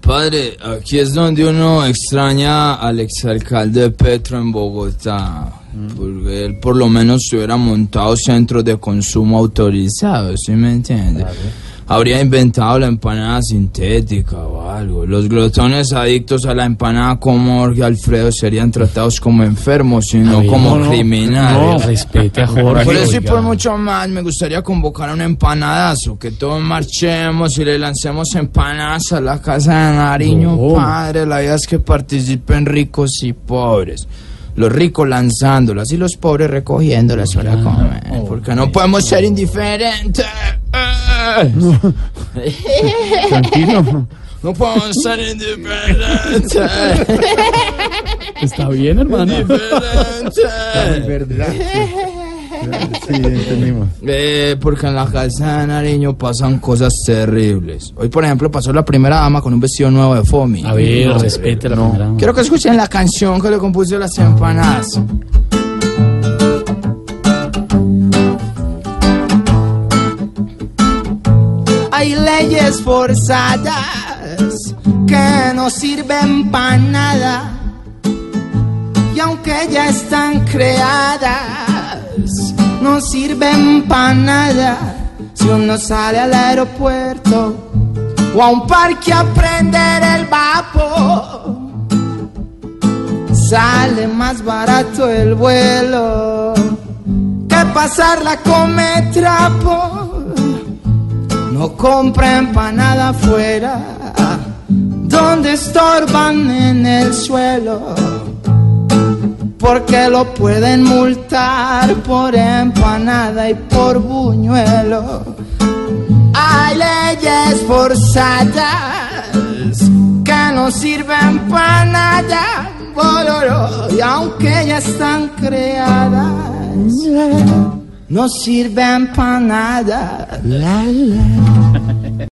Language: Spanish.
Padre, aquí es donde uno extraña al exalcalde Petro en Bogotá. Porque él por lo menos se hubiera montado centros de consumo autorizados, ¿sí me entiende? Habría inventado la empanada sintética o algo. Los glotones adictos a la empanada como Jorge Alfredo serían tratados como enfermos y no como no, criminales. No, respete a Jorge. Por eso y por mucho más me gustaría convocar a un empanadazo, que todos marchemos y le lancemos empanadas a la casa de Nariño, No. padre. La idea es que participen ricos y pobres. Los ricos lanzándolas y los pobres recogiéndolas para comer. Porque no podemos ser indiferentes. Tranquilo. No podemos ser indiferentes. Está bien, hermano. Indiferentes. verdad. Sí, entendimos. Eh, porque en la casa de Nariño pasan cosas terribles. Hoy, por ejemplo, pasó la primera dama con un vestido nuevo de Fomi. A ver, respete la primera. Quiero que escuchen la canción que le compuse a las empanadas. Hay leyes forzadas que no sirven para nada. Y aunque ya están creadas, no sirven para nada. Si uno sale al aeropuerto o a un parque a prender el vapor, sale más barato el vuelo que pasarla come trapo. No compren pa' nada afuera, donde estorban en el suelo, porque lo pueden multar por empanada y por buñuelo. Hay leyes forzadas que no sirven para nada, bololo, y aunque ya están creadas, no sirven para nada. La.